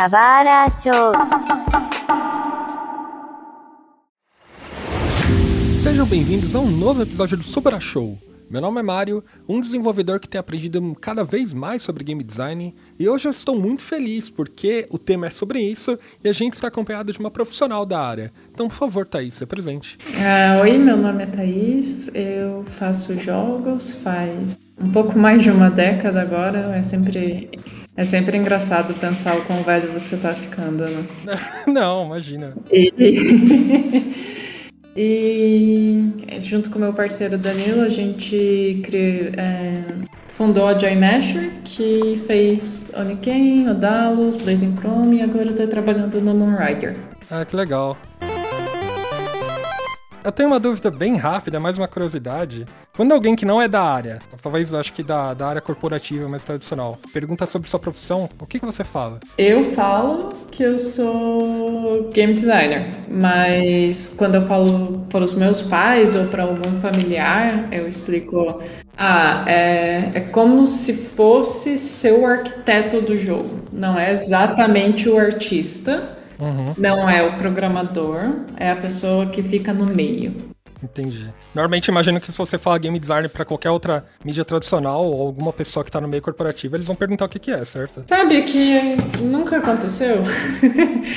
Show. Sejam bem-vindos a um novo episódio do Super Show. Meu nome é Mário, um desenvolvedor que tem aprendido cada vez mais sobre game design, e hoje eu estou muito feliz porque o tema é sobre isso e a gente está acompanhado de uma profissional da área. Então, por favor, Thaís, se presente. Ah, oi, meu nome é Thaís, eu faço jogos faz um pouco mais de uma década agora, é sempre é sempre engraçado pensar o quão velho você tá ficando, né? Não, imagina. E... e junto com meu parceiro Danilo, a gente criou, é, fundou a Joy Masher, que fez Oniken, Odalos, Blazing Chrome e agora tá trabalhando no Moonrider. Ah, que legal. Eu tenho uma dúvida bem rápida, mais uma curiosidade. Quando alguém que não é da área, talvez acho que da, da área corporativa mais tradicional, pergunta sobre sua profissão, o que, que você fala? Eu falo que eu sou game designer, mas quando eu falo para os meus pais ou para algum familiar, eu explico: ah, é, é como se fosse ser o arquiteto do jogo, não é exatamente o artista Uhum. Não é o programador, é a pessoa que fica no meio. Entendi. Normalmente imagino que se você falar game design para qualquer outra mídia tradicional ou alguma pessoa que tá no meio corporativo, eles vão perguntar o que, que é, certo? Sabe que nunca aconteceu?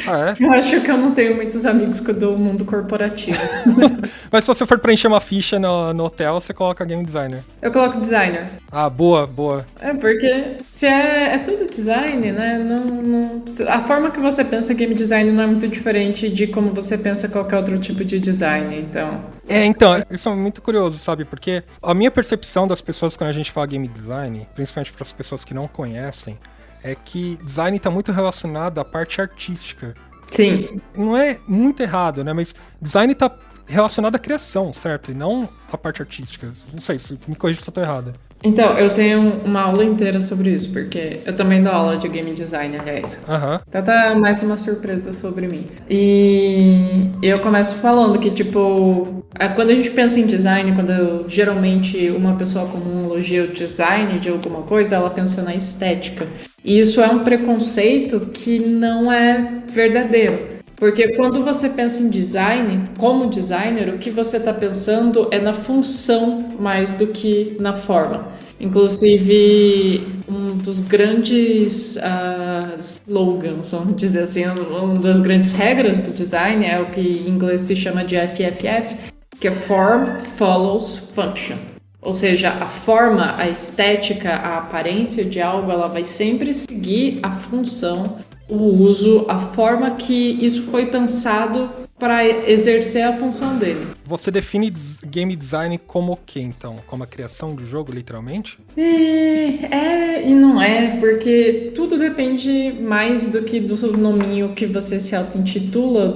Ah, é? Eu acho que eu não tenho muitos amigos do mundo corporativo. Mas se você for preencher uma ficha no, no hotel, você coloca game designer. Eu coloco designer. Ah, boa, boa. É, porque se é, é tudo design, né? Não, não, a forma que você pensa game design não é muito diferente de como você pensa qualquer outro tipo de design, então. É, então, isso é muito curioso, sabe? Porque a minha percepção das pessoas quando a gente fala game design, principalmente para as pessoas que não conhecem, é que design está muito relacionado à parte artística. Sim. Não é muito errado, né? Mas design está relacionado à criação, certo? E não à parte artística. Não sei, se me corrija se eu estou errado. Então, eu tenho uma aula inteira sobre isso, porque eu também dou aula de game design, aliás. Uhum. Então tá mais uma surpresa sobre mim. E eu começo falando que, tipo, quando a gente pensa em design, quando geralmente uma pessoa comum elogia o design de alguma coisa, ela pensa na estética. E isso é um preconceito que não é verdadeiro. Porque quando você pensa em design, como designer, o que você está pensando é na função mais do que na forma. Inclusive, um dos grandes uh, slogans, vamos dizer assim, uma das grandes regras do design é o que em inglês se chama de FFF, que é Form Follows Function. Ou seja, a forma, a estética, a aparência de algo, ela vai sempre seguir a função o uso, a forma que isso foi pensado para exercer a função dele. Você define game design como o que, então? Como a criação do jogo, literalmente? É, é e não é, porque tudo depende mais do que do seu nominho que você se auto-intitula,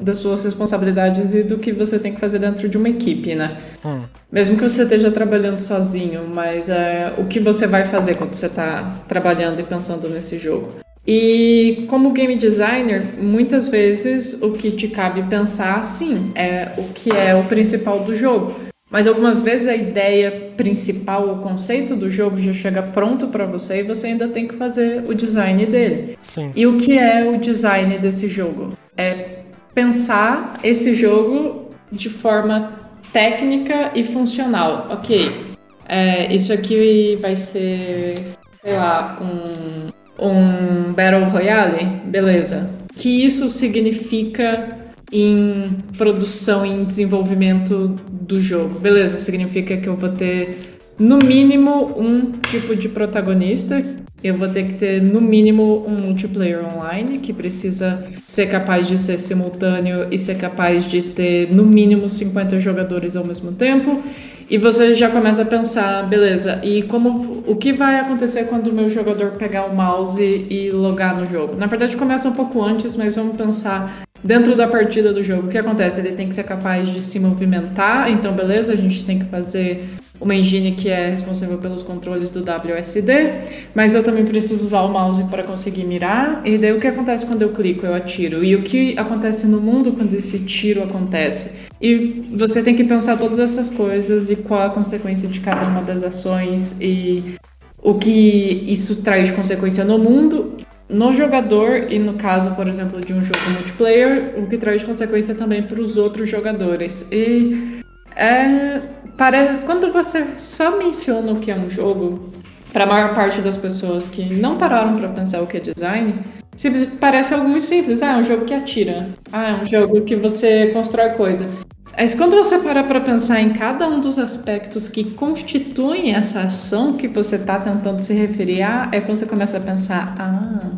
das suas responsabilidades e do que você tem que fazer dentro de uma equipe, né? Hum. Mesmo que você esteja trabalhando sozinho, mas é, o que você vai fazer quando você está trabalhando e pensando nesse jogo? E como game designer, muitas vezes o que te cabe pensar, sim, é o que é o principal do jogo. Mas algumas vezes a ideia principal, o conceito do jogo já chega pronto para você e você ainda tem que fazer o design dele. Sim. E o que é o design desse jogo? É pensar esse jogo de forma técnica e funcional. Ok, é, isso aqui vai ser, sei lá, um um Battle Royale, beleza. Que isso significa em produção, em desenvolvimento do jogo? Beleza, significa que eu vou ter no mínimo um tipo de protagonista. Eu vou ter que ter no mínimo um multiplayer online que precisa ser capaz de ser simultâneo e ser capaz de ter no mínimo 50 jogadores ao mesmo tempo. E você já começa a pensar, beleza, e como o que vai acontecer quando o meu jogador pegar o mouse e logar no jogo? Na verdade começa um pouco antes, mas vamos pensar dentro da partida do jogo. O que acontece? Ele tem que ser capaz de se movimentar, então beleza, a gente tem que fazer uma engine que é responsável pelos controles do WSD, mas eu também preciso usar o mouse para conseguir mirar. E daí o que acontece quando eu clico, eu atiro? E o que acontece no mundo quando esse tiro acontece? E você tem que pensar todas essas coisas e qual a consequência de cada uma das ações e o que isso traz de consequência no mundo no jogador e no caso, por exemplo, de um jogo multiplayer, o que traz consequência também para os outros jogadores. E é, para, quando você só menciona o que é um jogo, para a maior parte das pessoas que não pararam para pensar o que é design, parece algo muito simples. Ah, é um jogo que atira. Ah, é um jogo que você constrói coisa. Mas quando você para para pensar em cada um dos aspectos que constituem essa ação que você está tentando se referir a, é quando você começa a pensar, ah,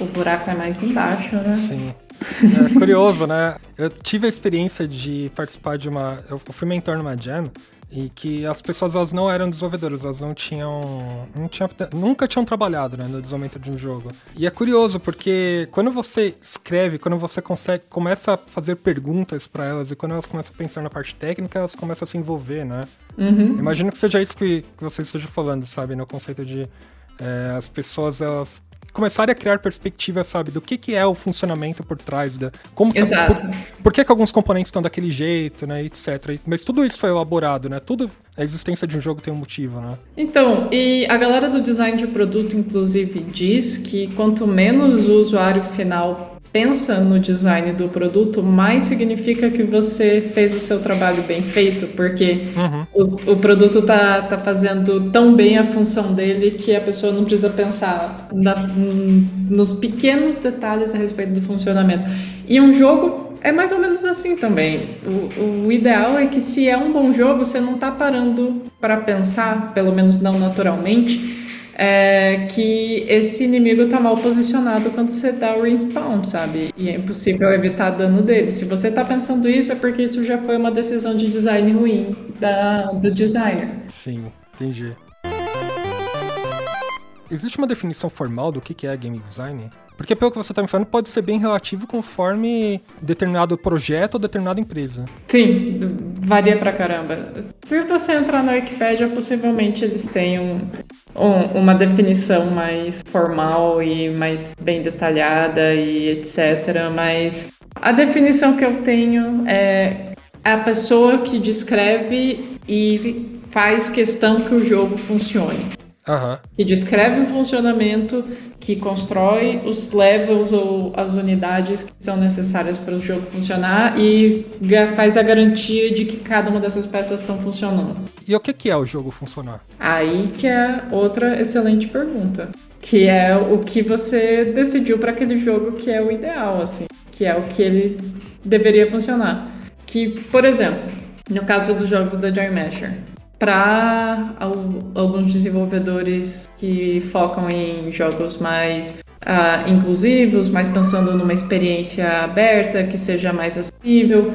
o buraco é mais embaixo, né? Sim. É curioso, né? Eu tive a experiência de participar de uma. Eu fui mentor numa jam e que as pessoas elas não eram desenvolvedoras, elas não tinham, não tinham nunca tinham trabalhado né, no desenvolvimento de um jogo. E é curioso porque quando você escreve, quando você consegue começa a fazer perguntas para elas e quando elas começam a pensar na parte técnica, elas começam a se envolver, né? Uhum. Imagino que seja isso que, que você esteja falando, sabe, no conceito de é, as pessoas elas começarem a criar perspectiva, sabe, do que, que é o funcionamento por trás da. Como que, Exato. por, por que, que alguns componentes estão daquele jeito, né? Etc. Mas tudo isso foi elaborado, né? Tudo. A existência de um jogo tem um motivo, né? Então, e a galera do design de produto, inclusive, diz que quanto menos o usuário final pensa no design do produto, mais significa que você fez o seu trabalho bem feito, porque uhum. o, o, produto tá, tá fazendo tão bem a função dele que a pessoa não precisa pensar nas, nos pequenos detalhes a respeito do funcionamento. E um jogo é mais ou menos assim também. O, o ideal é que se é um bom jogo, você não está parando para pensar, pelo menos não naturalmente, é, que esse inimigo está mal posicionado quando você dá o respawn, sabe? E é impossível evitar dano dele. Se você está pensando isso, é porque isso já foi uma decisão de design ruim da, do designer. Sim, entendi. Existe uma definição formal do que é game design? Porque pelo que você está me falando, pode ser bem relativo conforme determinado projeto ou determinada empresa. Sim, varia pra caramba. Se você entrar na Wikipedia, possivelmente eles tenham um, uma definição mais formal e mais bem detalhada e etc. Mas a definição que eu tenho é a pessoa que descreve e faz questão que o jogo funcione. Uhum. Que descreve o funcionamento, que constrói os levels ou as unidades que são necessárias para o jogo funcionar e faz a garantia de que cada uma dessas peças estão funcionando. E o que é o jogo funcionar? Aí que é outra excelente pergunta. Que é o que você decidiu para aquele jogo que é o ideal, assim. Que é o que ele deveria funcionar. Que, por exemplo, no caso dos jogos da Joy Masher, para alguns desenvolvedores que focam em jogos mais uh, inclusivos, mais pensando numa experiência aberta que seja mais acessível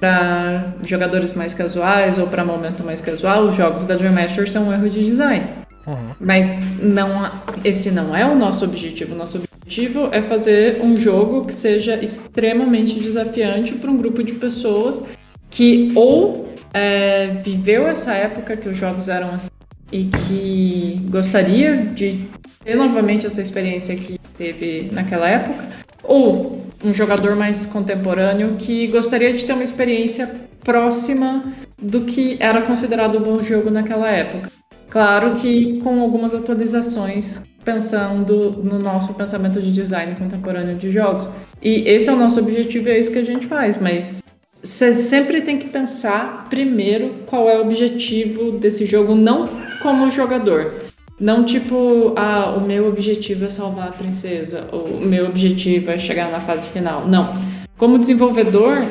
para jogadores mais casuais ou para momento mais casual, os jogos da Dream Master são um erro de design. Uhum. Mas não, esse não é o nosso objetivo. O nosso objetivo é fazer um jogo que seja extremamente desafiante para um grupo de pessoas que ou é, viveu essa época que os jogos eram assim e que gostaria de ter novamente essa experiência que teve naquela época, ou um jogador mais contemporâneo que gostaria de ter uma experiência próxima do que era considerado um bom jogo naquela época. Claro que com algumas atualizações pensando no nosso pensamento de design contemporâneo de jogos. E esse é o nosso objetivo, é isso que a gente faz, mas você sempre tem que pensar primeiro qual é o objetivo desse jogo, não como jogador. Não tipo, ah, o meu objetivo é salvar a princesa, ou o meu objetivo é chegar na fase final. Não. Como desenvolvedor,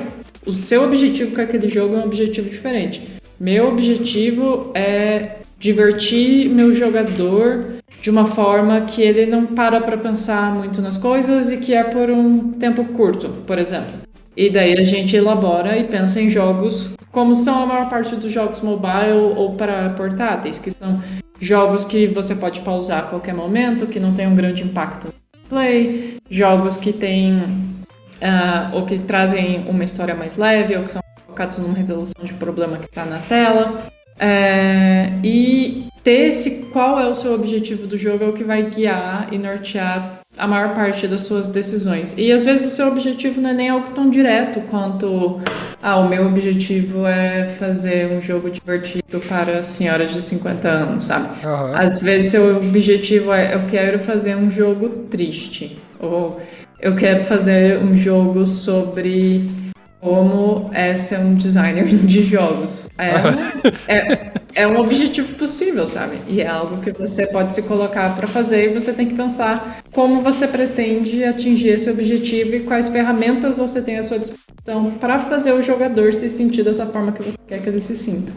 o seu objetivo com aquele jogo é um objetivo diferente. Meu objetivo é divertir meu jogador de uma forma que ele não para para pensar muito nas coisas e que é por um tempo curto, por exemplo. E daí a gente elabora e pensa em jogos como são a maior parte dos jogos mobile ou para portáteis, que são jogos que você pode pausar a qualquer momento, que não tem um grande impacto no play, jogos que têm uh, ou que trazem uma história mais leve ou que são focados numa resolução de problema que está na tela. É, e ter esse qual é o seu objetivo do jogo é o que vai guiar e nortear a maior parte das suas decisões. E às vezes o seu objetivo não é nem algo tão direto quanto ah, o meu objetivo é fazer um jogo divertido para senhoras de 50 anos, sabe? Uhum. Às vezes seu objetivo é eu quero fazer um jogo triste ou eu quero fazer um jogo sobre como é ser um designer de jogos. É é, é um objetivo possível, sabe? E é algo que você pode se colocar para fazer e você tem que pensar como você pretende atingir esse objetivo e quais ferramentas você tem à sua disposição para fazer o jogador se sentir dessa forma que você quer que ele se sinta.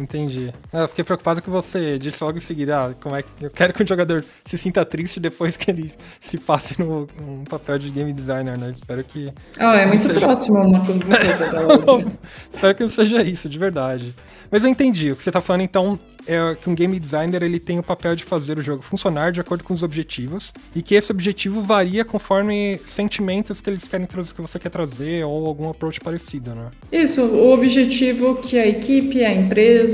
Entendi. Eu fiquei preocupado que você disse logo em seguida, ah, como é que eu quero que o jogador se sinta triste depois que ele se passe no um papel de game designer, né? Espero que. Ah, é muito seja... próximo uma coisa outra. Espero que não seja isso, de verdade. Mas eu entendi. O que você está falando, então, é que um game designer ele tem o papel de fazer o jogo funcionar de acordo com os objetivos e que esse objetivo varia conforme sentimentos que eles querem trazer, que você quer trazer ou algum approach parecido, né? Isso, o objetivo que a equipe, a empresa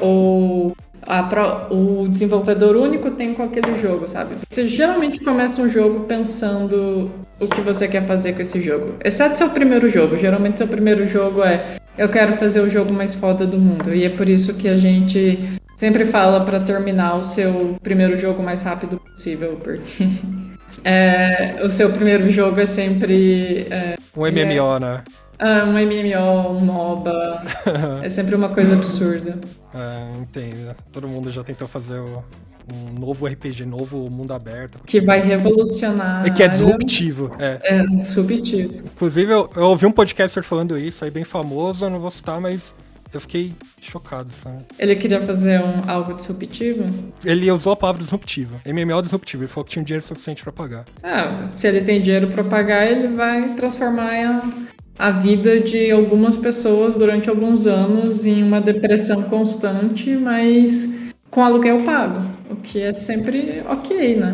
ou a, o desenvolvedor único tem com aquele jogo, sabe? Você geralmente começa um jogo pensando o que você quer fazer com esse jogo. Exceto seu primeiro jogo. Geralmente seu primeiro jogo é eu quero fazer o jogo mais foda do mundo. E é por isso que a gente sempre fala para terminar o seu primeiro jogo o mais rápido possível, porque é, o seu primeiro jogo é sempre. É, um MMO, é, né? Ah, um MMO, um MOBA. é sempre uma coisa absurda. É, entendo. Todo mundo já tentou fazer o, um novo RPG, novo mundo aberto. Que vai revolucionar. E que é disruptivo. É, é disruptivo. Inclusive, eu, eu, ouvi um podcaster falando isso, aí bem famoso, eu não vou citar, mas eu fiquei chocado, sabe? Ele queria fazer um, algo disruptivo? Ele usou a palavra disruptivo. MMO disruptivo. Ele falou que tinha dinheiro suficiente para pagar. Ah, se ele tem dinheiro para pagar, ele vai transformar a, vida de algumas pessoas durante alguns anos em uma depressão constante, mas com aluguel pago, o que é sempre ok, né?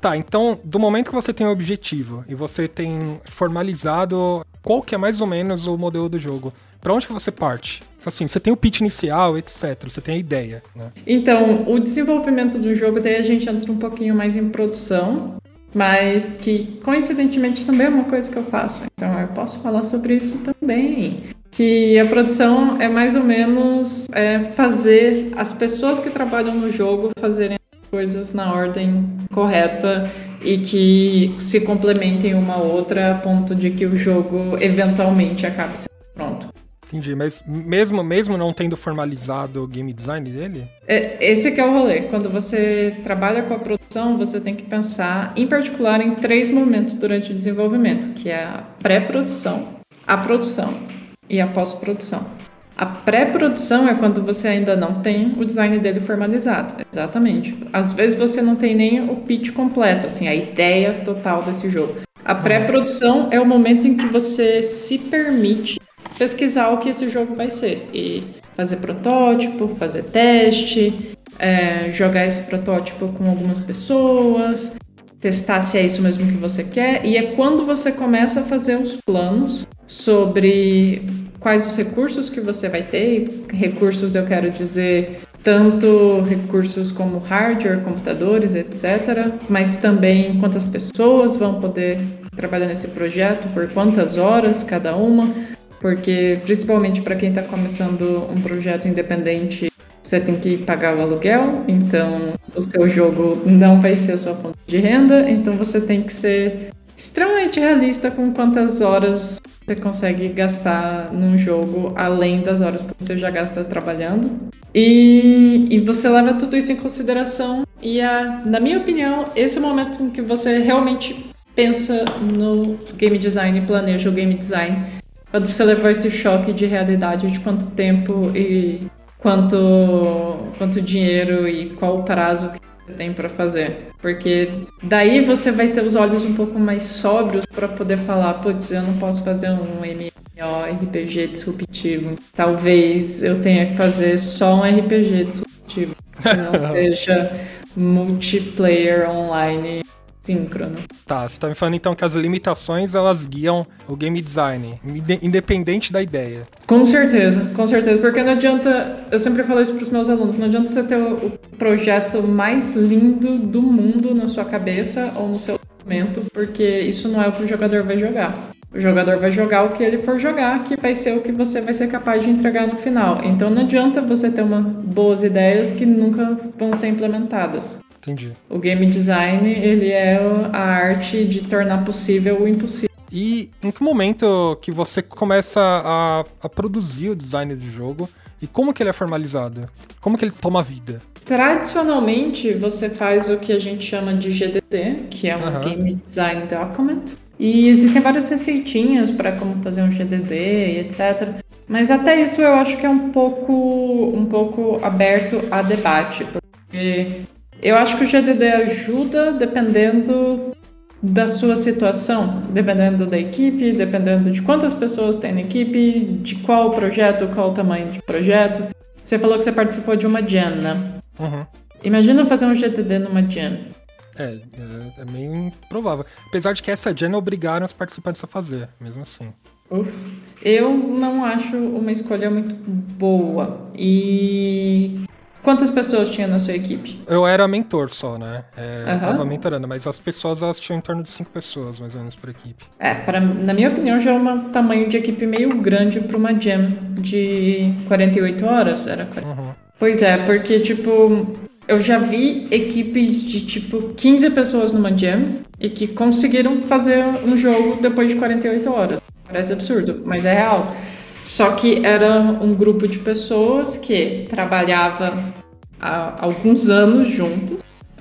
Tá, então, do momento que você tem o um objetivo e você tem formalizado qual que é mais ou menos o modelo do jogo, para onde que você parte? Assim, você tem o pitch inicial, etc. Você tem a ideia, né? Então, o desenvolvimento do jogo, daí a gente entra um pouquinho mais em produção, mas que coincidentemente também é uma coisa que eu faço. Então, eu posso falar sobre isso também que a produção é mais ou menos é, fazer as pessoas que trabalham no jogo fazerem as coisas na ordem correta e que se complementem uma outra a ponto de que o jogo eventualmente acabe sendo pronto. Entendi, mas mesmo, mesmo não tendo formalizado o game design dele? É, esse que é o rolê. Quando você trabalha com a produção, você tem que pensar, em particular, em três momentos durante o desenvolvimento, que é a pré-produção, a produção e a pós-produção. A pré-produção é quando você ainda não tem o design dele formalizado. Exatamente. Às vezes você não tem nem o pitch completo, assim, a ideia total desse jogo. A pré-produção é o momento em que você se permite pesquisar o que esse jogo vai ser e fazer protótipo, fazer teste, é, jogar esse protótipo com algumas pessoas, testar se é isso mesmo que você quer. E é quando você começa a fazer os planos sobre quais os recursos que você vai ter. Recursos eu quero dizer tanto recursos como hardware, computadores, etc., mas também quantas pessoas vão poder trabalhar nesse projeto, por quantas horas cada uma, porque principalmente para quem está começando um projeto independente, você tem que pagar o aluguel, então o seu jogo não vai ser a sua fonte de renda, então você tem que ser extremamente realista com quantas horas você consegue gastar num jogo além das horas que você já gasta trabalhando. E, e você leva tudo isso em consideração. E, a, na minha opinião, esse é o momento em que você realmente pensa no game design planeja o game design. Quando você levou esse choque de realidade de quanto tempo e quanto, quanto dinheiro e qual o prazo que você tem para fazer. Porque daí você vai ter os olhos um pouco mais sóbrios para poder falar, putz, eu não posso fazer um MMORPG disruptivo. Talvez eu tenha que fazer só um RPG disruptivo, que não seja multiplayer online síncrono. Tá, você tá me falando então que as limitações elas guiam o game design, independente da ideia. Com certeza, com certeza, porque não adianta, eu sempre falo isso para os meus alunos, não adianta você ter o projeto mais lindo do mundo na sua cabeça ou no seu momento, porque isso não é o que o jogador vai jogar. O jogador vai jogar o que ele for jogar, que vai ser o que você vai ser capaz de entregar no final. Então não adianta você ter uma boas ideias que nunca vão ser implementadas. Entendi. O game design, ele é a arte de tornar possível o impossível. E em que momento que você começa a, a produzir o design do jogo e como que ele é formalizado? Como que ele toma vida? Tradicionalmente, você faz o que a gente chama de GDD, que é um uhum. Game Design Document. E existem várias receitinhas para como fazer um GDD e etc. Mas até isso eu acho que é um pouco, um pouco aberto a debate, porque eu acho que o GDD ajuda dependendo da sua situação, dependendo da equipe, dependendo de quantas pessoas tem na equipe, de qual projeto, qual o tamanho de projeto. Você falou que você participou de uma jam, né? Uhum. Imagina fazer um GDD numa jam. É, é, é, meio improvável. Apesar de que essa Gen obrigaram os participantes a fazer, mesmo assim. Uf, eu não acho uma escolha muito boa. E quantas pessoas tinha na sua equipe? Eu era mentor só, né? É, uhum. Tava mentorando, mas as pessoas elas tinham em torno de cinco pessoas, mais ou menos, por equipe. É, pra, na minha opinião, já é um tamanho de equipe meio grande para uma jam de 48 horas. Era 40. Uhum. Pois é, porque, tipo, eu já vi equipes de tipo 15 pessoas numa jam e que conseguiram fazer um jogo depois de 48 horas. Parece absurdo, mas é real. Só que era um grupo de pessoas que trabalhava há alguns anos juntos.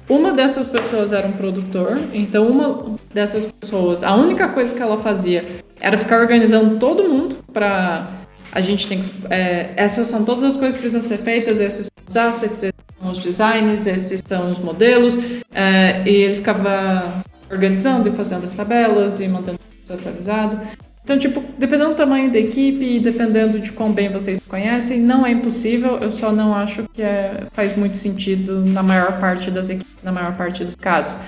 Uma dessas pessoas era um produtor, então uma dessas pessoas, a única coisa que ela fazia era ficar organizando todo mundo para a gente tem é, essas são todas as coisas que precisam ser feitas, esses são os assets, os designs, esses são os modelos, é, e ele ficava organizando e fazendo as tabelas e mantendo tudo atualizado. Então, tipo, dependendo do tamanho da equipe dependendo de quão bem vocês conhecem, não é impossível, eu só não acho que é, faz muito sentido na maior parte das equipes, na maior parte dos casos.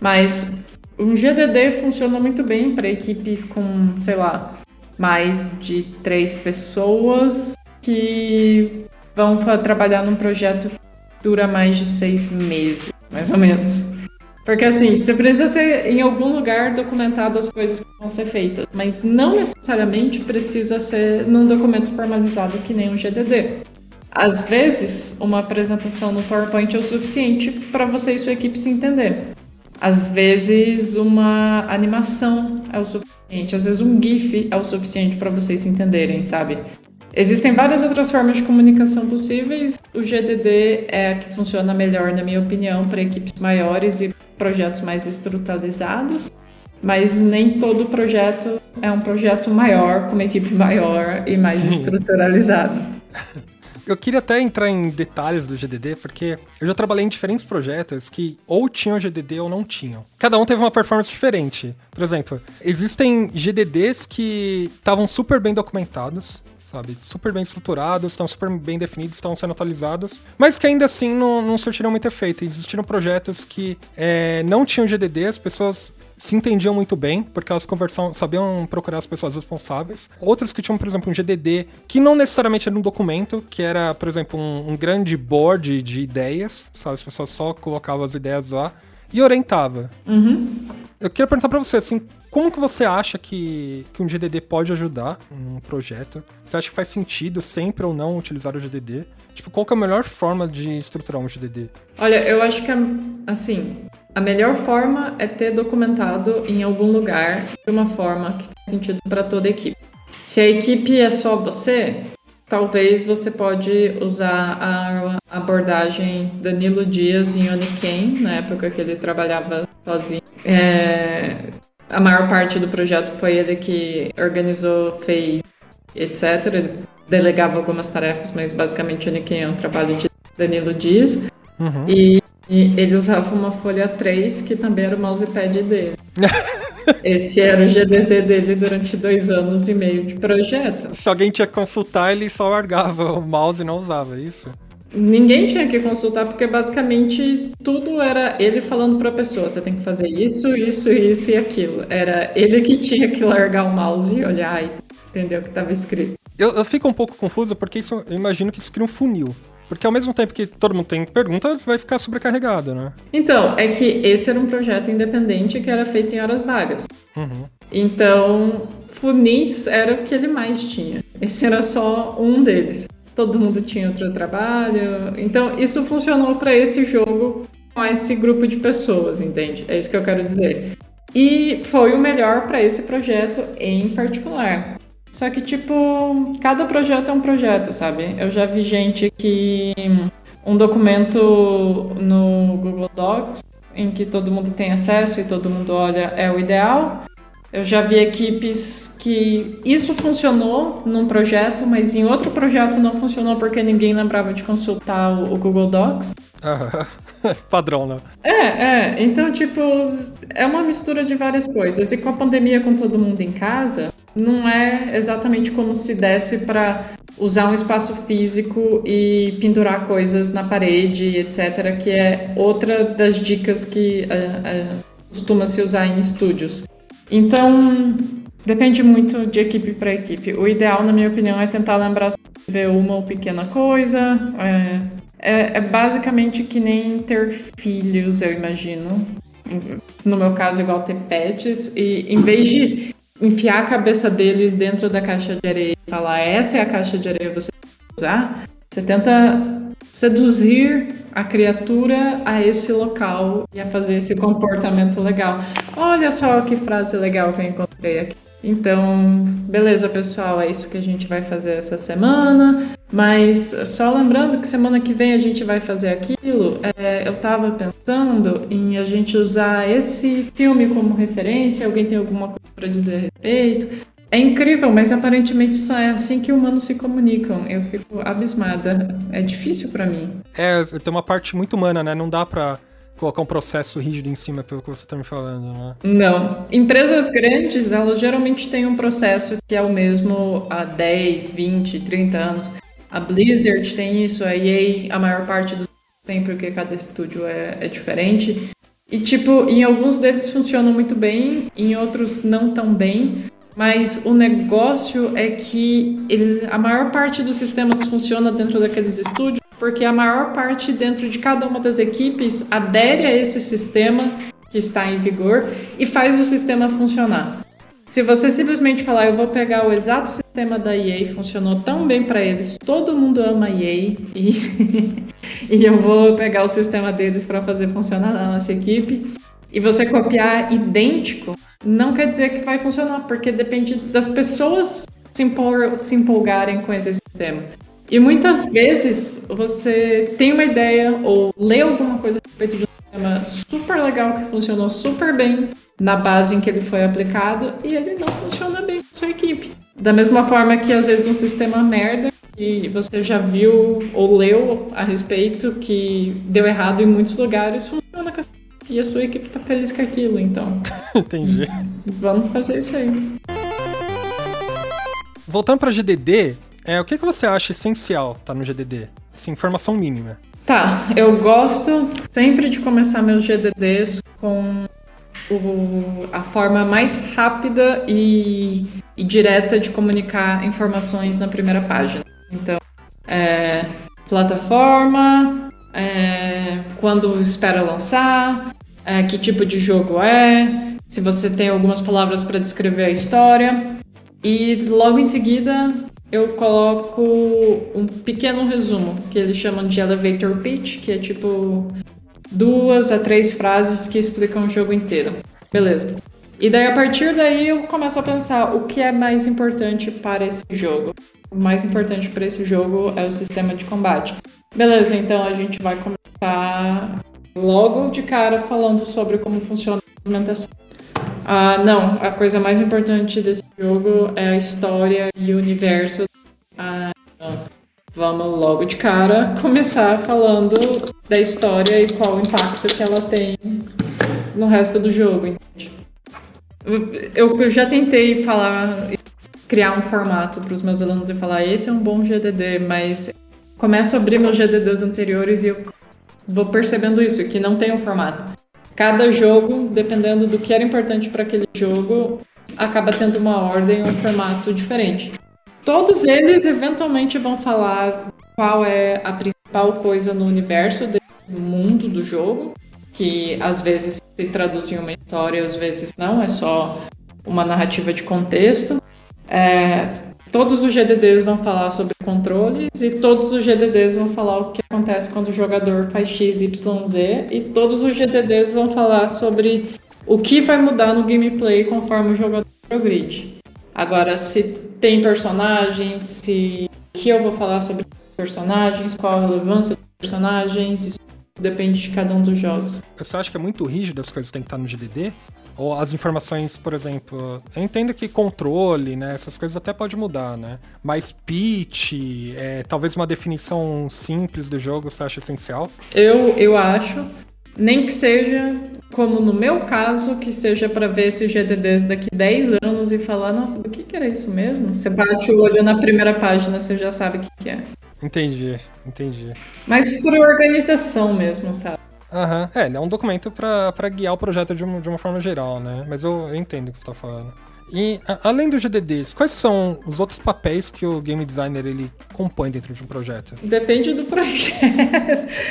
Mas um GDD funciona muito bem para equipes com, sei lá, mais de três pessoas que vão trabalhar num projeto dura mais de seis meses, mais ou menos. Porque assim, você precisa ter em algum lugar documentado as coisas que vão ser feitas, mas não necessariamente precisa ser num documento formalizado que nem um GDD. Às vezes, uma apresentação no PowerPoint é o suficiente para você e sua equipe se entender. Às vezes, uma animação é o suficiente. Às vezes, um GIF é o suficiente para vocês se entenderem, sabe? Existem várias outras formas de comunicação possíveis. O GDD é a que funciona melhor, na minha opinião, para equipes maiores e projetos mais estruturalizados. Mas nem todo projeto é um projeto maior, com uma equipe maior e mais Sim. estruturalizado. Eu queria até entrar em detalhes do GDD, porque eu já trabalhei em diferentes projetos que ou tinham GDD ou não tinham. Cada um teve uma performance diferente. Por exemplo, existem GDDs que estavam super bem documentados, sabe? Super bem estruturados, estão super bem definidos, estão sendo atualizados, mas que ainda assim não, não surtiram muito efeito. Existiram projetos que é, não tinham GDD, as pessoas se entendiam muito bem, porque elas conversam, sabiam procurar as pessoas responsáveis. Outras que tinham, por exemplo, um GDD, que não necessariamente era um documento, que era, por exemplo, um, um grande board de ideias, sabe? As pessoas só colocavam as ideias lá e orientava. Uhum. Eu queria perguntar para você, assim, como que você acha que, que um GDD pode ajudar um projeto? Você acha que faz sentido sempre ou não utilizar o GDD? Tipo, qual é a melhor forma de estruturar um GDD? Olha, eu acho que, assim, a melhor forma é ter documentado em algum lugar de uma forma que faz sentido para toda a equipe. Se a equipe é só você, talvez você pode usar a abordagem Danilo Dias em Oniken, na época que ele trabalhava sozinho. É, a maior parte do projeto foi ele que organizou, fez, etc. Ele delegava algumas tarefas, mas basicamente o Niken é um trabalho de Danilo Dias. Uhum. E, e, ele usava uma folha 3, que também era o mousepad dele. Esse era o GDT dele durante dois anos e meio de projeto. Se alguém tinha que consultar, ele só largava o mouse e não usava, é isso? Ninguém tinha que consultar, porque basicamente tudo era ele falando para a pessoa: você tem que fazer isso, isso, isso e aquilo. Era ele que tinha que largar o mouse e olhar e entender o que estava escrito. Eu, eu, fico um pouco confusa porque isso, eu imagino que isso cria um funil. Porque ao mesmo tempo que todo mundo tem pergunta, vai ficar sobrecarregado, né? Então, é que esse era um projeto independente que era feito em horas vagas. Uhum. Então, funis era o que ele mais tinha. Esse era só um deles todo mundo tinha outro trabalho. Então, isso funcionou para esse jogo com esse grupo de pessoas, entende? É isso que eu quero dizer. E foi o melhor para esse projeto em particular. Só que, tipo, cada projeto é um projeto, sabe? Eu já vi gente que um documento no Google Docs em que todo mundo tem acesso e todo mundo olha é o ideal. Eu já vi equipes que isso funcionou num projeto, mas em outro projeto não funcionou porque ninguém lembrava de consultar o, Google Docs. Padrão, né? É, é. Então, tipo, é uma mistura de várias coisas. E com a pandemia, com todo mundo em casa, não é exatamente como se desse para usar um espaço físico e pendurar coisas na parede, etc., que é outra das dicas que uh, uh, costuma se usar em estúdios. Então, depende muito de equipe para equipe. O ideal, na minha opinião, é tentar lembrar ver uma ou pequena coisa. É, é, é basicamente que nem ter filhos, eu imagino. No meu caso, igual ter pets. E em vez de enfiar a cabeça deles dentro da caixa de areia e falar essa é a caixa de areia que você vai usar, você tenta seduzir a criatura a esse local e a fazer esse comportamento legal. Olha só que frase legal que eu encontrei aqui. Então, beleza, pessoal, é isso que a gente vai fazer essa semana. Mas só lembrando que semana que vem a gente vai fazer aquilo, é, eu estava pensando em a gente usar esse filme como referência. Alguém tem alguma coisa para dizer a respeito? É incrível, mas aparentemente só é assim que humanos se comunicam. Eu fico abismada. É difícil para mim. É, tem uma parte muito humana, né? Não dá pra colocar um processo rígido em cima pelo que você tá me falando, né? Não. Empresas grandes, elas geralmente têm um processo que é o mesmo há 10, 20, 30 anos. A Blizzard tem isso, a EA, a maior parte dos tem, porque cada estúdio é, é diferente. E, tipo, em alguns deles funcionam muito bem, em outros não tão bem. Mas o negócio é que eles, a maior parte dos sistemas funciona dentro daqueles estúdios, porque a maior parte dentro de cada uma das equipes adere a esse sistema que está em vigor e faz o sistema funcionar. Se você simplesmente falar, eu vou pegar o exato sistema da EA, funcionou tão bem para eles, todo mundo ama a EA, e, e eu vou pegar o sistema deles para fazer funcionar na nossa equipe, e você copiar idêntico, não quer dizer que vai funcionar, porque depende das pessoas se, empol se empolgarem com esse sistema. E muitas vezes você tem uma ideia ou lê alguma coisa a respeito de um sistema super legal que funcionou super bem na base em que ele foi aplicado e ele não funciona bem com sua equipe. Da mesma forma que às vezes um sistema merda e você já viu ou leu a respeito que deu errado em muitos lugares funciona com a sua e a sua equipe tá feliz com aquilo, então. Entendi. Vamos fazer isso aí. Voltando para GDD, é, o que, que você acha essencial tá no GDD? Assim, informação mínima. Tá, eu gosto sempre de começar meus GDDs com o, a forma mais rápida e, e, direta de comunicar informações na primeira página. Então, é, plataforma, é, quando espera lançar, é, que tipo de jogo é, se você tem algumas palavras para descrever a história. E logo em seguida eu coloco um pequeno resumo, que eles chamam de elevator pitch, que é tipo duas a três frases que explicam o jogo inteiro. Beleza. E daí a partir daí eu começo a pensar o que é mais importante para esse jogo. O mais importante para esse jogo é o sistema de combate. Beleza, então a gente vai começar logo de cara falando sobre como funciona a movimentação. Ah, não, a coisa mais importante desse jogo é a história e o universo. Ah, não. Vamos logo de cara começar falando da história e qual o impacto que ela tem no resto do jogo. Entende? Eu, já tentei falar, criar um formato para os meus alunos e falar: esse é um bom GDD, mas começo a abrir meus GDDs anteriores e eu vou percebendo isso, que não tem um formato. Cada jogo, dependendo do que era importante para aquele jogo, acaba tendo uma ordem, um formato diferente. Todos eles eventualmente vão falar qual é a principal coisa no universo do mundo do jogo, que às vezes se traduz em uma história, às vezes não, é só uma narrativa de contexto. É, todos os GDDs vão falar sobre controles e todos os GDDs vão falar o que acontece quando o jogador faz X, Y, Z e todos os GDDs vão falar sobre o que vai mudar no gameplay conforme o jogador progride. Agora, se tem personagens, se que eu vou falar sobre personagens, qual a relevância dos personagens, isso depende de cada um dos jogos. Você acha que é muito rígido as coisas que tem que estar no GDD? Ou as informações, por exemplo, eu entendo que controle, né, essas coisas até pode mudar, né? Mas pitch, é, talvez uma definição simples do jogo você acha essencial? Eu, eu acho, nem que seja, como no meu caso, que seja para ver esses GDDs daqui 10 anos e falar, nossa, do que, que era isso mesmo? Você bate o olho na primeira página, você já sabe o que, que é. Entendi, entendi. Mas por organização mesmo, sabe? Aham, uhum. é, ele é um documento para guiar o projeto de uma, de uma forma geral, né? Mas eu, eu entendo o que você tá falando. E a, além do GDDs, quais são os outros papéis que o game designer ele compõe dentro de um projeto? Depende do projeto.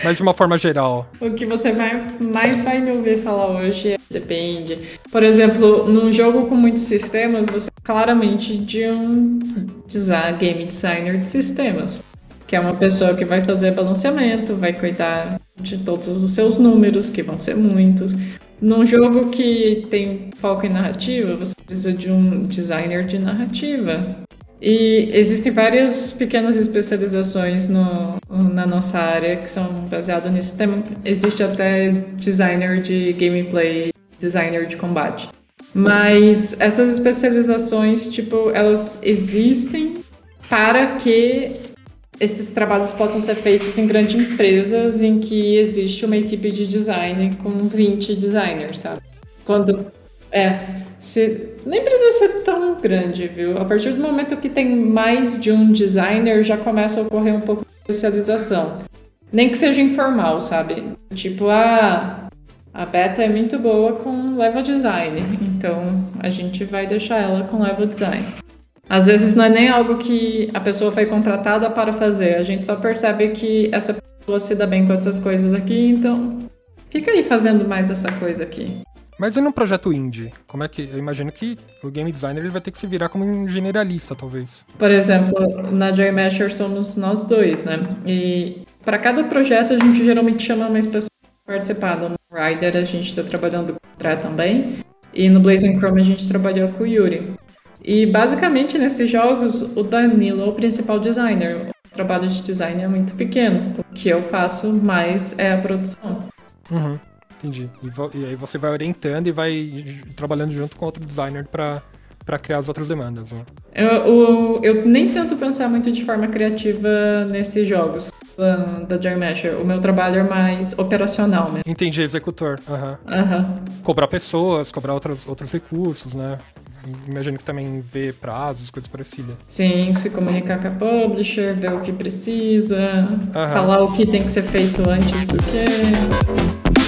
Mas de uma forma geral. O que você vai, mais vai me ouvir falar hoje é, depende. Por exemplo, num jogo com muitos sistemas, você é claramente de um design, game designer de sistemas que é uma pessoa que vai fazer balanceamento, vai cuidar de todos os seus números, que vão ser muitos. Num jogo que tem foco em narrativa, você precisa de um designer de narrativa. E existem várias pequenas especializações no, na nossa área que são baseadas nisso. Tem, existe até designer de gameplay, designer de combate. Mas essas especializações, tipo, elas existem para que esses trabalhos possam ser feitos em grandes empresas em que existe uma equipe de design com 20 designers, sabe? Quando é, se, nem precisa ser tão grande, viu? A partir do momento que tem mais de um designer, já começa a ocorrer um pouco de especialização. Nem que seja informal, sabe? Tipo, ah, a Beta é muito boa com level design, então a gente vai deixar ela com level design. Às vezes não é nem algo que a pessoa foi contratada para fazer, a gente só percebe que essa pessoa se dá bem com essas coisas aqui, então fica aí fazendo mais essa coisa aqui. Mas e num projeto indie? Como é que. Eu imagino que o game designer ele vai ter que se virar como um generalista, talvez. Por exemplo, na Joy Masher somos nós dois, né? E para cada projeto a gente geralmente chama mais pessoas para participar. No Rider a gente está trabalhando com o Tré também. E no Blazing Chrome a gente trabalhou com o Yuri. E basicamente nesses jogos o Danilo é o principal designer. O trabalho de design é muito pequeno. O que eu faço mais é a produção. Uhum, entendi. E, e aí você vai orientando e vai trabalhando junto com outro designer para para criar as outras demandas. Né? Eu, eu, eu, nem tento pensar muito de forma criativa nesses jogos da, Jam Masher. O meu trabalho é mais operacional né? Entendi, executor. Uhum. Uhum. Cobrar pessoas, cobrar outros, outros recursos, né? Imagino que também vê prazos, coisas parecidas. Sim, se comunicar com a publisher, ver o que precisa, uhum. falar o que tem que ser feito antes do que.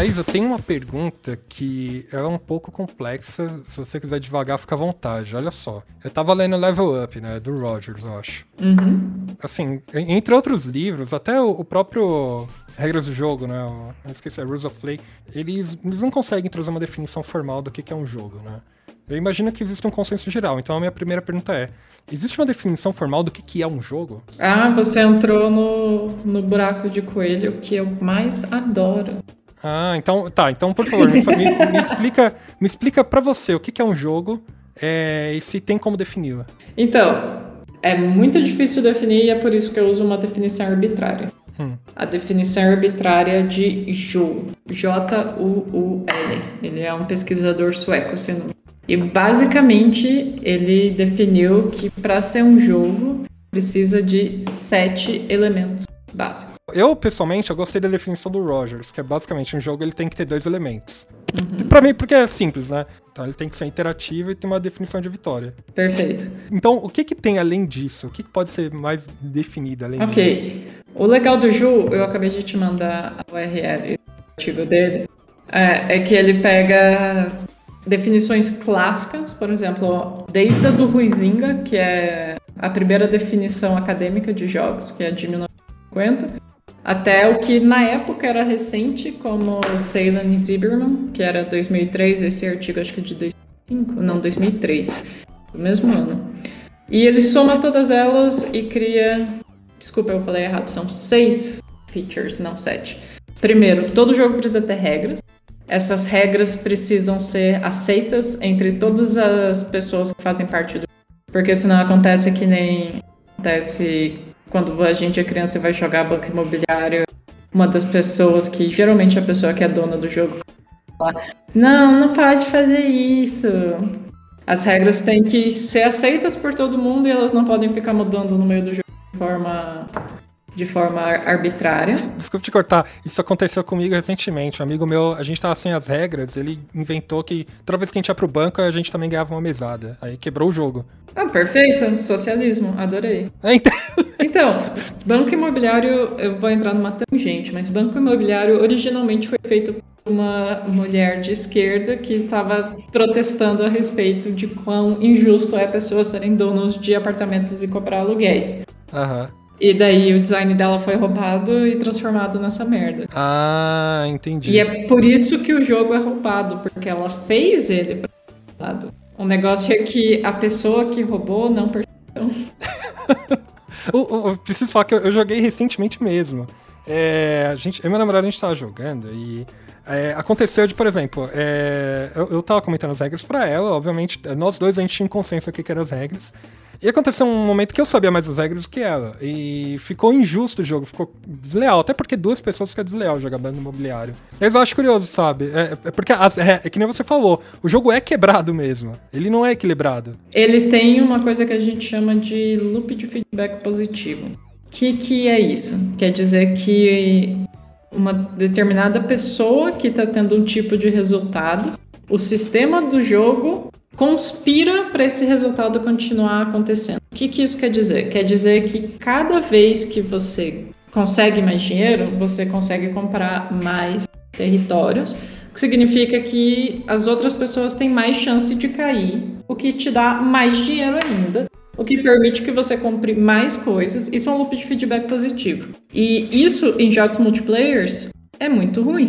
Thaís, eu tenho uma pergunta que é um pouco complexa. Se você quiser devagar, fica à vontade. Olha só. Eu tava lendo Level Up, né? Do Rogers, eu acho. Uhum. Assim, entre outros livros, até o próprio Regras do Jogo, né? Eu esqueci, é Rules of Play. Eles, eles não conseguem trazer uma definição formal do que é um jogo, né? Eu imagino que existe um consenso geral. Então a minha primeira pergunta é: existe uma definição formal do que é um jogo? Ah, você entrou no, no buraco de coelho que eu mais adoro. Ah, então, tá. Então, por favor, me, me, explica, me explica para você o que, que é um jogo é, e se tem como defini-lo. Então, é muito difícil definir e é por isso que eu uso uma definição arbitrária. Hum. A definição arbitrária de Joule, J-U-U-L. Ele é um pesquisador sueco, se não. E basicamente ele definiu que para ser um jogo precisa de sete elementos básico. Eu, pessoalmente, eu gostei da definição do Rogers, que é basicamente um jogo ele tem que ter dois elementos. Uhum. Pra mim, porque é simples, né? Então ele tem que ser interativo e ter uma definição de vitória. Perfeito. Então, o que que tem além disso? O que, que pode ser mais definido além disso? Ok. O legal do Ju, eu acabei de te mandar a URL, o artigo dele, é, é que ele pega definições clássicas, por exemplo, desde a do Ruizinga, que é a primeira definição acadêmica de jogos, que é de 1950, até o que na época era recente, como Ceylon e Zimmerman, que era 2003, esse artigo acho que é de 2005, não, 2003, do mesmo ano. E ele soma todas elas e cria, desculpa eu falei errado, são seis features, não sete. Primeiro, todo jogo precisa ter regras. Essas regras precisam ser aceitas entre todas as pessoas que fazem parte do porque senão acontece que nem acontece quando a gente é criança e vai jogar banco imobiliário, uma das pessoas que geralmente é a pessoa que é dona do jogo fala, não, não pode fazer isso. As regras têm que ser aceitas por todo mundo e elas não podem ficar mudando no meio do jogo de forma de forma arbitrária. Desculpa te cortar, isso aconteceu comigo recentemente. Um amigo meu, a gente tava sem as regras, ele inventou que toda vez que a gente ia pro banco, a gente também ganhava uma mesada. Aí quebrou o jogo. Ah, perfeito. Socialismo, adorei. É, então... então, banco imobiliário, eu vou entrar numa tangente, mas banco imobiliário originalmente foi feito por uma mulher de esquerda que estava protestando a respeito de quão injusto é pessoas serem donos de apartamentos e cobrar aluguéis. Aham. Uhum. E daí o design dela foi roubado e transformado nessa merda. Ah, entendi. E é por isso que o jogo é roubado, porque ela fez ele pra ser roubado. O negócio é que a pessoa que roubou não percebeu. eu, eu, preciso falar que eu, eu joguei recentemente mesmo. É, a gente, eu e meu namorado a gente tava jogando e é, aconteceu de, por exemplo, é, eu, eu tava comentando as regras para ela, obviamente, nós dois a gente tinha um consenso aqui que eram as regras. E aconteceu um momento que eu sabia mais as regras do que ela. E ficou injusto o jogo, ficou desleal. Até porque duas pessoas ficam desleal jogar banco imobiliário. Mas eu acho curioso, sabe? É, é porque, as, é, é, que nem você falou, o jogo é quebrado mesmo. Ele não é equilibrado. Ele tem uma coisa que a gente chama de loop de feedback positivo. O que, que é isso? Quer dizer que uma determinada pessoa que está tendo um tipo de resultado, o sistema do jogo conspira para esse resultado continuar acontecendo. O que, que isso quer dizer? Quer dizer que cada vez que você consegue mais dinheiro, você consegue comprar mais territórios, o que significa que as outras pessoas têm mais chance de cair, o que te dá mais dinheiro ainda, o que permite que você compre mais coisas. Isso é um loop de feedback positivo. E isso em jogos multiplayers é muito ruim.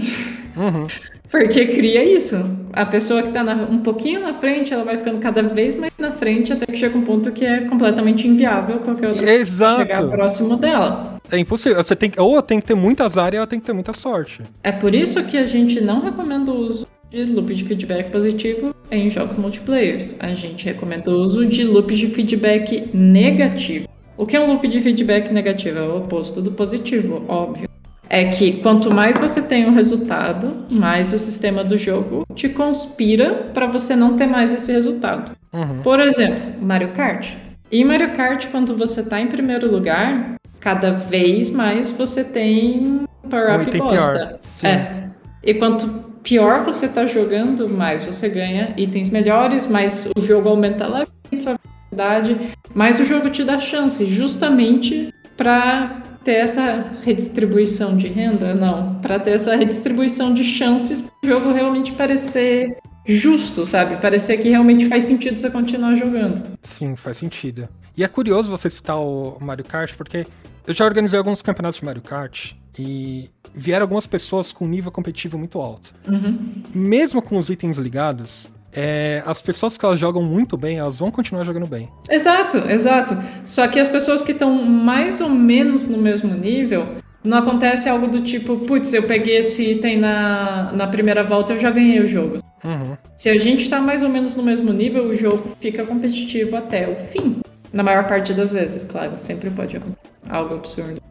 Uhum. Porque cria isso. A pessoa que está um pouquinho na frente, ela vai ficando cada vez mais na frente até que chega um ponto que é completamente inviável qualquer outra Exato. chegar próximo dela. É impossível. Você tem, ou tem que ter muitas áreas ou tem que ter muita sorte. É por isso que a gente não recomenda o uso de loop de feedback positivo em jogos multiplayers. A gente recomenda o uso de loop de feedback negativo. O que é um loop de feedback negativo? É o oposto do positivo, óbvio é que quanto mais você tem um resultado, mais o sistema do jogo te conspira para você não ter mais esse resultado. Uhum. Por exemplo, Mario Kart. Em Mario Kart, quando você está em primeiro lugar, cada vez mais você tem power-up bosta. É. E quanto pior você está jogando, mais você ganha itens melhores, mais o jogo aumenta a sua velocidade, mais o jogo te dá chance, justamente para ter essa redistribuição de renda, não, para ter essa redistribuição de chances para o jogo realmente parecer justo, sabe? Parecer que realmente faz sentido você continuar jogando. Sim, faz sentido. E é curioso você citar o Mario Kart, porque eu já organizei alguns campeonatos de Mario Kart e vieram algumas pessoas com nível competitivo muito alto. Uhum. Mesmo com os itens ligados, é, as pessoas que elas jogam muito bem, elas vão continuar jogando bem. Exato, exato. Só que as pessoas que estão mais ou menos no mesmo nível, não acontece algo do tipo, putz, eu peguei esse item na, na primeira volta, eu já ganhei o jogo. Uhum. Se a gente está mais ou menos no mesmo nível, o jogo fica competitivo até o fim. Na maior parte das vezes, claro. Sempre pode acontecer algo absurdo.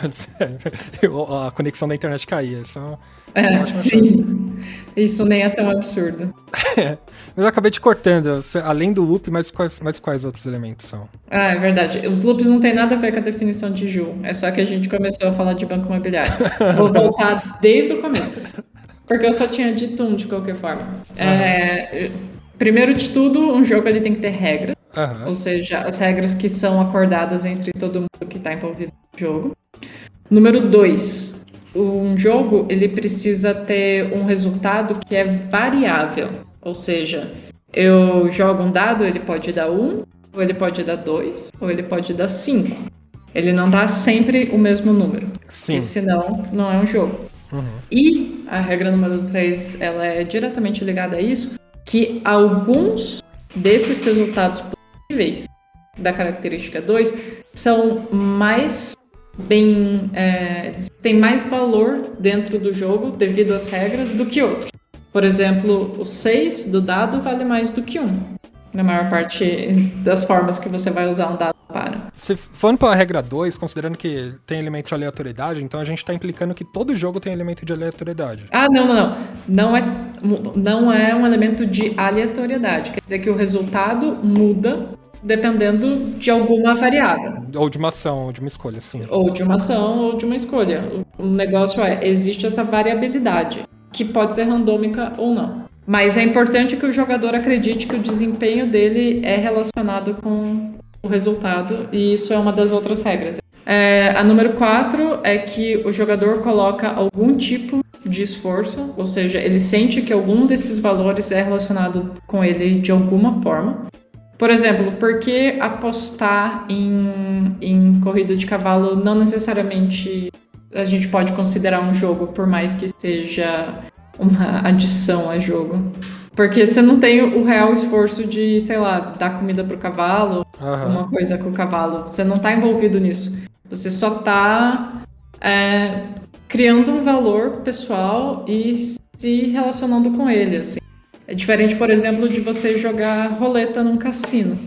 A conexão da internet cair. Isso é, é sim. Isso nem é tão absurdo. É, mas eu acabei te cortando. Além do loop, mas quais, mas quais outros elementos são? Ah, é verdade. Os loops não tem nada a ver com a definição de Ju. É só que a gente começou a falar de banco imobiliário. Vou voltar desde o começo. Porque eu só tinha dito um de qualquer forma. Uhum. É, primeiro de tudo, um jogo ele tem que ter regras. Uhum. Ou seja, as regras que são acordadas entre todo mundo que está envolvido no jogo. Número dois, um jogo ele precisa ter um resultado que é variável. Ou seja, eu jogo um dado, ele pode dar um, ou ele pode dar dois, ou ele pode dar cinco. Ele não dá sempre o mesmo número. Sim. senão não é um jogo. Uhum. E a regra número 3, ela é diretamente ligada a isso, que alguns desses resultados possíveis da característica 2 são mais bem é, tem mais valor dentro do jogo devido às regras do que outros. Por exemplo, o 6 do dado vale mais do que um na maior parte das formas que você vai usar um dado para. Se for para a regra 2, considerando que tem elemento de aleatoriedade, então a gente está implicando que todo jogo tem elemento de aleatoriedade. Ah, não, não, não. Não é, não é um elemento de aleatoriedade. Quer dizer que o resultado muda dependendo de alguma variável. Ou de uma ação, ou de uma escolha, sim. Ou de uma ação, ou de uma escolha. O negócio é, existe essa variabilidade, que pode ser randômica ou não. Mas é importante que o jogador acredite que o desempenho dele é relacionado com o resultado, e isso é uma das outras regras. É, a número 4 é que o jogador coloca algum tipo de esforço, ou seja, ele sente que algum desses valores é relacionado com ele de alguma forma. Por exemplo, por que apostar em, em corrida de cavalo não necessariamente a gente pode considerar um jogo, por mais que seja uma adição a jogo. Porque você não tem o real esforço de, sei lá, dar comida pro cavalo, uhum. uma coisa com o cavalo. Você não tá envolvido nisso. Você só tá é, criando um valor pessoal e se relacionando com ele, assim. É diferente, por exemplo, de você jogar roleta num cassino.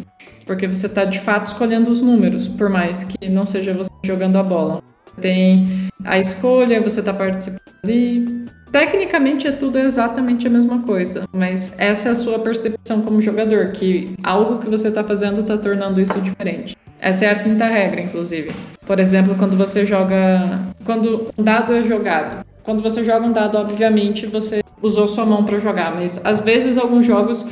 Porque você tá de fato escolhendo os números, por mais que não seja você jogando a bola. Tem a escolha, você tá participando ali. Tecnicamente é tudo exatamente a mesma coisa, mas essa é a sua percepção como jogador, que algo que você está fazendo está tornando isso diferente. Essa é a quinta regra, inclusive. Por exemplo, quando você joga. Quando um dado é jogado. Quando você joga um dado, obviamente, você usou sua mão para jogar, mas às vezes alguns jogos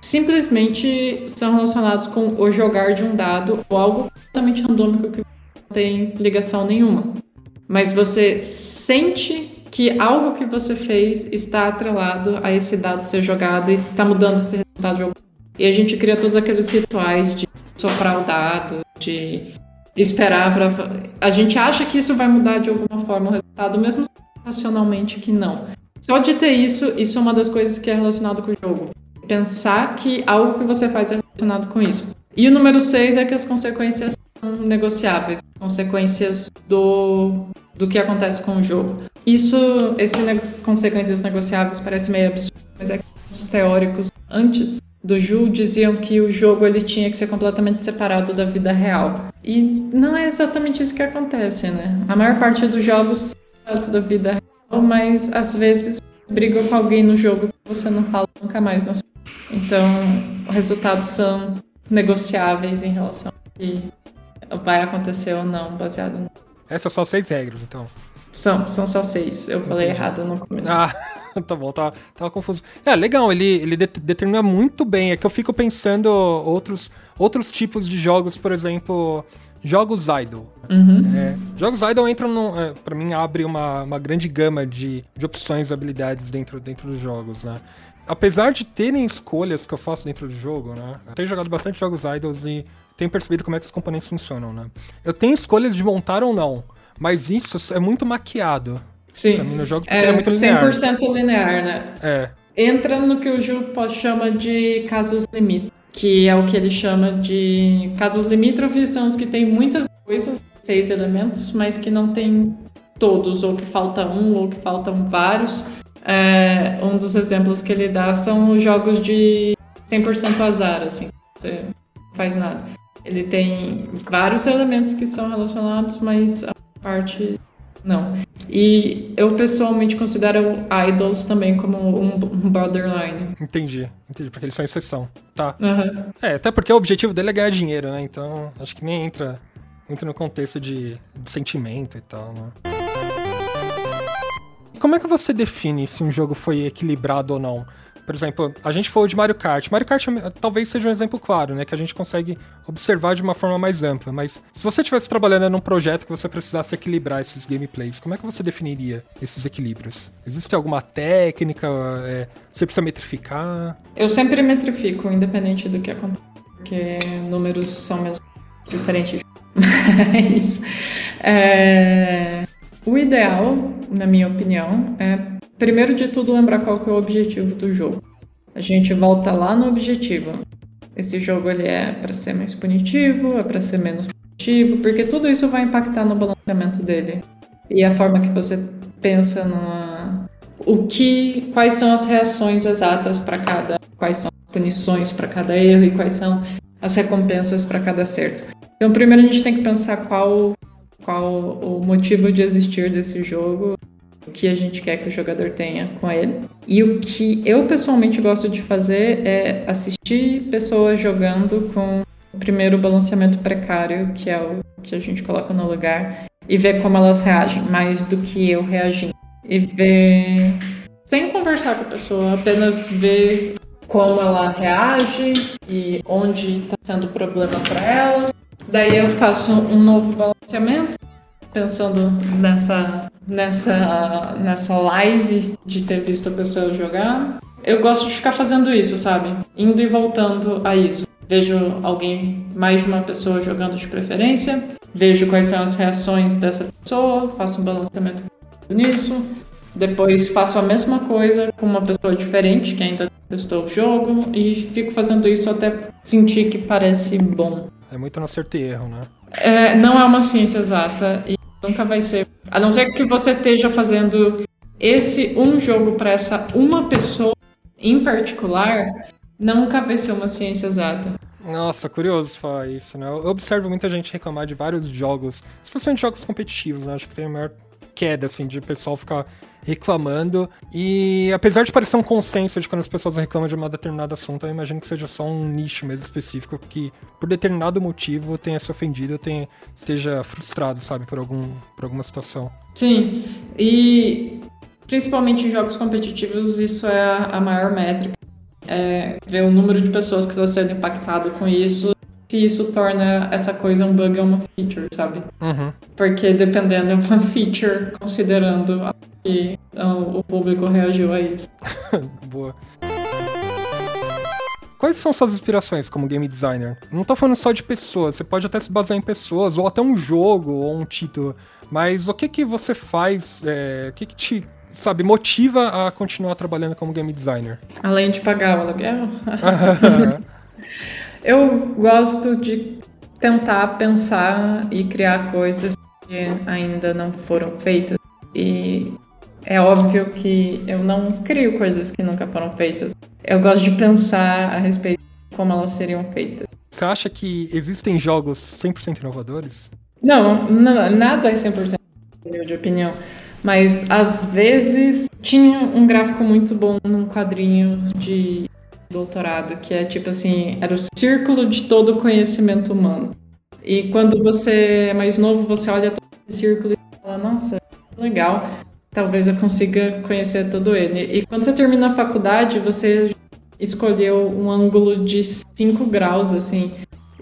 simplesmente são relacionados com o jogar de um dado ou algo totalmente randômico que não tem ligação nenhuma. Mas você sente que algo que você fez está atrelado a esse dado ser jogado e está mudando esse resultado algum. E a gente cria todos aqueles rituais de soprar o dado, de esperar para. A gente acha que isso vai mudar de alguma forma o resultado, mesmo racionalmente que não. Só de ter isso, isso é uma das coisas que é relacionado com o jogo. Pensar que algo que você faz é relacionado com isso. E o número 6 é que as consequências são negociáveis, consequências do, do que acontece com o jogo. Isso, esse consequências negociáveis parece meio absurdo, mas é que os teóricos antes do Ju diziam que o jogo ele tinha que ser completamente separado da vida real. E não é exatamente isso que acontece, né? A maior parte dos jogos trata da vida real, mas às vezes briga com alguém no jogo que você não fala nunca mais na sua Então, os resultados são negociáveis em relação a vai acontecer ou não, baseado no... Essas são seis regras, então. São, são só seis. Eu falei errado no começo. Ah, tá bom, tava, tava confuso. É, legal, ele, ele de, determina muito bem. É que eu fico pensando outros, outros tipos de jogos, por exemplo, jogos idle. Uhum. É, jogos idle entram no. É, pra mim, abre uma, uma grande gama de, de opções e habilidades dentro, dentro dos jogos, né? Apesar de terem escolhas que eu faço dentro do jogo, né? Eu tenho jogado bastante jogos idols e tenho percebido como é que os componentes funcionam, né? Eu tenho escolhas de montar ou não. Mas isso é muito maquiado. Sim. Pra mim no jogo, é, é muito linear. 100% linear, né? É. Entra no que o Ju chama de casos limítrofes, que é o que ele chama de casos limítrofes, são os que tem muitas coisas, seis elementos, mas que não tem todos, ou que falta um, ou que faltam vários. É, um dos exemplos que ele dá são os jogos de 100% azar, assim, você não faz nada. Ele tem vários elementos que são relacionados, mas parte Não. E eu pessoalmente considero Idols também como um, um borderline. Entendi, entendi, porque eles são exceção. Tá. Uhum. É, até porque o objetivo dele é ganhar dinheiro, né? Então, acho que nem entra, entra no contexto de, de sentimento e tal, né? Como é que você define se um jogo foi equilibrado ou não? Por exemplo, a gente falou de Mario Kart. Mario Kart talvez seja um exemplo claro, né? Que a gente consegue observar de uma forma mais ampla. Mas se você estivesse trabalhando num projeto que você precisasse equilibrar esses gameplays, como é que você definiria esses equilíbrios? Existe alguma técnica? É, você precisa metrificar? Eu sempre metrifico, independente do que acontece. Porque números são meus diferentes. Mas. É... O ideal, na minha opinião, é primeiro de tudo lembrar qual que é o objetivo do jogo. A gente volta lá no objetivo. Esse jogo ele é para ser mais punitivo, é para ser menos punitivo, porque tudo isso vai impactar no balanceamento dele. E a forma que você pensa numa o que, quais são as reações exatas para cada, quais são as punições para cada erro e quais são as recompensas para cada acerto. Então, primeiro a gente tem que pensar qual qual o motivo de existir desse jogo, o que a gente quer que o jogador tenha com ele. E o que eu pessoalmente gosto de fazer é assistir pessoas jogando com o primeiro balanceamento precário, que é o que a gente coloca no lugar, e ver como elas reagem, mais do que eu reagindo. E ver. Sem conversar com a pessoa, apenas ver como ela reage e onde está sendo o problema para ela Daí eu faço um novo balanceamento, pensando nessa, nessa, nessa live de ter visto a pessoa jogar. Eu gosto de ficar fazendo isso, sabe? Indo e voltando a isso. Vejo alguém, mais de uma pessoa jogando de preferência, vejo quais são as reações dessa pessoa, faço um balanceamento nisso, depois faço a mesma coisa com uma pessoa diferente que ainda testou o jogo e fico fazendo isso até sentir que parece bom. É muito no acerto e erro, né? É, não é uma ciência exata e nunca vai ser. A não ser que você esteja fazendo esse um jogo para essa uma pessoa em particular, nunca vai ser uma ciência exata. Nossa, curioso falar isso, né? Eu observo muita gente reclamar de vários jogos, especialmente jogos competitivos, né? Acho que tem a maior queda, assim, de pessoal ficar reclamando. E apesar de parecer um consenso de quando as pessoas reclamam de um determinado assunto, eu imagino que seja só um nicho mesmo específico que, por determinado motivo, tenha se ofendido, tenha, esteja frustrado, sabe, por, algum, por alguma situação. Sim, e principalmente em jogos competitivos, isso é a maior métrica. É ver o número de pessoas que estão sendo impactado com isso se isso torna essa coisa um bug ou uma feature, sabe? Uhum. Porque dependendo é uma feature, considerando que o público reagiu a isso. Boa. Quais são suas inspirações como game designer? Não tô falando só de pessoas, você pode até se basear em pessoas, ou até um jogo, ou um título. Mas o que que você faz, é, o que que te, sabe, motiva a continuar trabalhando como game designer? Além de pagar o aluguel? Eu gosto de tentar pensar e criar coisas que ainda não foram feitas. E é óbvio que eu não crio coisas que nunca foram feitas. Eu gosto de pensar a respeito de como elas seriam feitas. Você acha que existem jogos 100% inovadores? Não, não nada é 100% de opinião. Mas às vezes tinha um gráfico muito bom num quadrinho de doutorado, que é tipo assim, era o círculo de todo o conhecimento humano. E quando você é mais novo, você olha todo esse círculo e fala, nossa, legal, talvez eu consiga conhecer todo ele. E quando você termina a faculdade, você escolheu um ângulo de 5 graus, assim,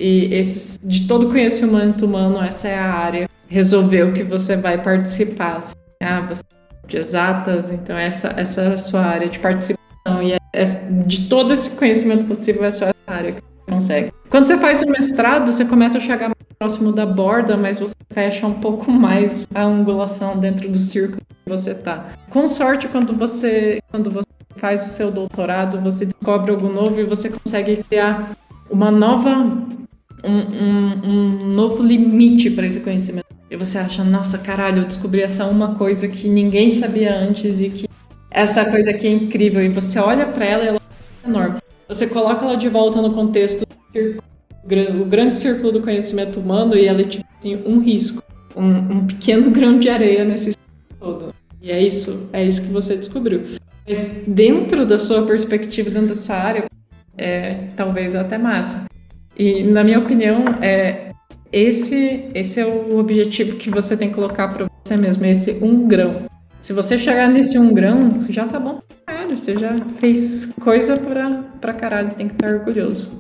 e esses, de todo conhecimento humano, essa é a área. Resolveu que você vai participar. Assim. Ah, você é de exatas, então essa, essa é a sua área de participação. E é é, de todo esse conhecimento possível é só essa área que você consegue. Quando você faz o mestrado, você começa a chegar mais próximo da borda, mas você fecha um pouco mais a angulação dentro do círculo que você está. Com sorte, quando você, quando você faz o seu doutorado, você descobre algo novo e você consegue criar uma nova um, um, um novo limite para esse conhecimento. E você acha, nossa, caralho, eu descobri essa uma coisa que ninguém sabia antes e que essa coisa aqui é incrível. E você olha para ela e ela é enorme. Você coloca ela de volta no contexto do grande círculo do conhecimento humano e ela é tipo assim, um risco. um, um pequeno grão de areia nesse todo. E é isso, é isso que você descobriu. Mas dentro da sua perspectiva, dentro da sua área, é talvez até massa. E na minha opinião, é esse esse é o objetivo que você tem que colocar para você mesmo, esse um grão. Se você chegar nesse um grão, já tá bom caralho, você já fez coisa pra, pra caralho, tem que estar orgulhoso.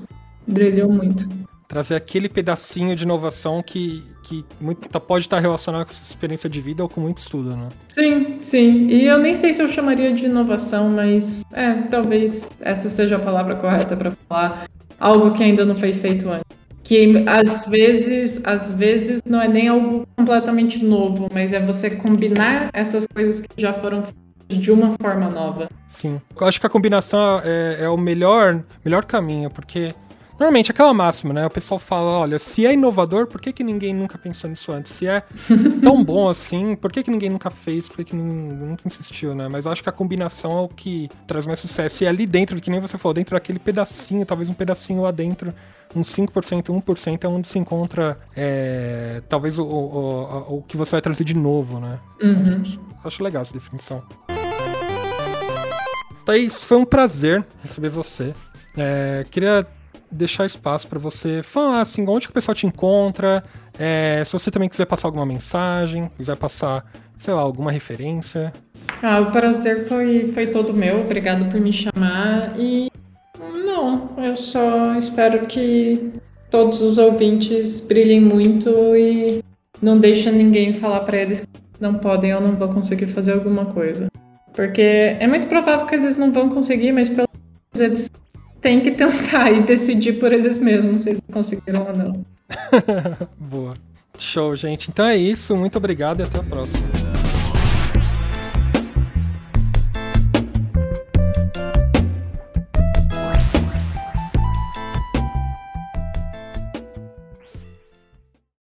Brilhou muito. Trazer aquele pedacinho de inovação que, que muito, tá, pode estar relacionado com sua experiência de vida ou com muito estudo, né? Sim, sim. E eu nem sei se eu chamaria de inovação, mas é, talvez essa seja a palavra correta para falar algo que ainda não foi feito antes que às vezes, às vezes não é nem algo completamente novo, mas é você combinar essas coisas que já foram de uma forma nova. Sim. Eu acho que a combinação é, é o melhor, melhor caminho, porque Normalmente, aquela máxima, né? O pessoal fala, olha, se é inovador, por que, que ninguém nunca pensou nisso antes? Se é tão bom assim, por que, que ninguém nunca fez? Por que, que nunca insistiu, né? Mas eu acho que a combinação é o que traz mais sucesso. E ali dentro, que nem você falou, dentro daquele pedacinho, talvez um pedacinho lá dentro, uns 5%, 1% é onde se encontra é, talvez o, o, o, o, que você vai trazer de novo, né? Uhum. Acho, acho legal essa definição. Thaís, foi um prazer receber você. É, queria deixar espaço para você falar assim, onde que o pessoal te encontra, é, se você também quiser passar alguma mensagem, quiser passar, sei lá, alguma referência. Ah, o prazer foi, foi todo meu, obrigado por me chamar e não, eu só espero que todos os ouvintes brilhem muito e não deixem ninguém falar para eles que não podem ou não vão conseguir fazer alguma coisa. Porque é muito provável que eles não vão conseguir, mas pelo menos eles tem que tentar e decidir por eles mesmos se eles conseguiram ou não. Boa. Show, gente. Então é isso. Muito obrigado e até a próxima.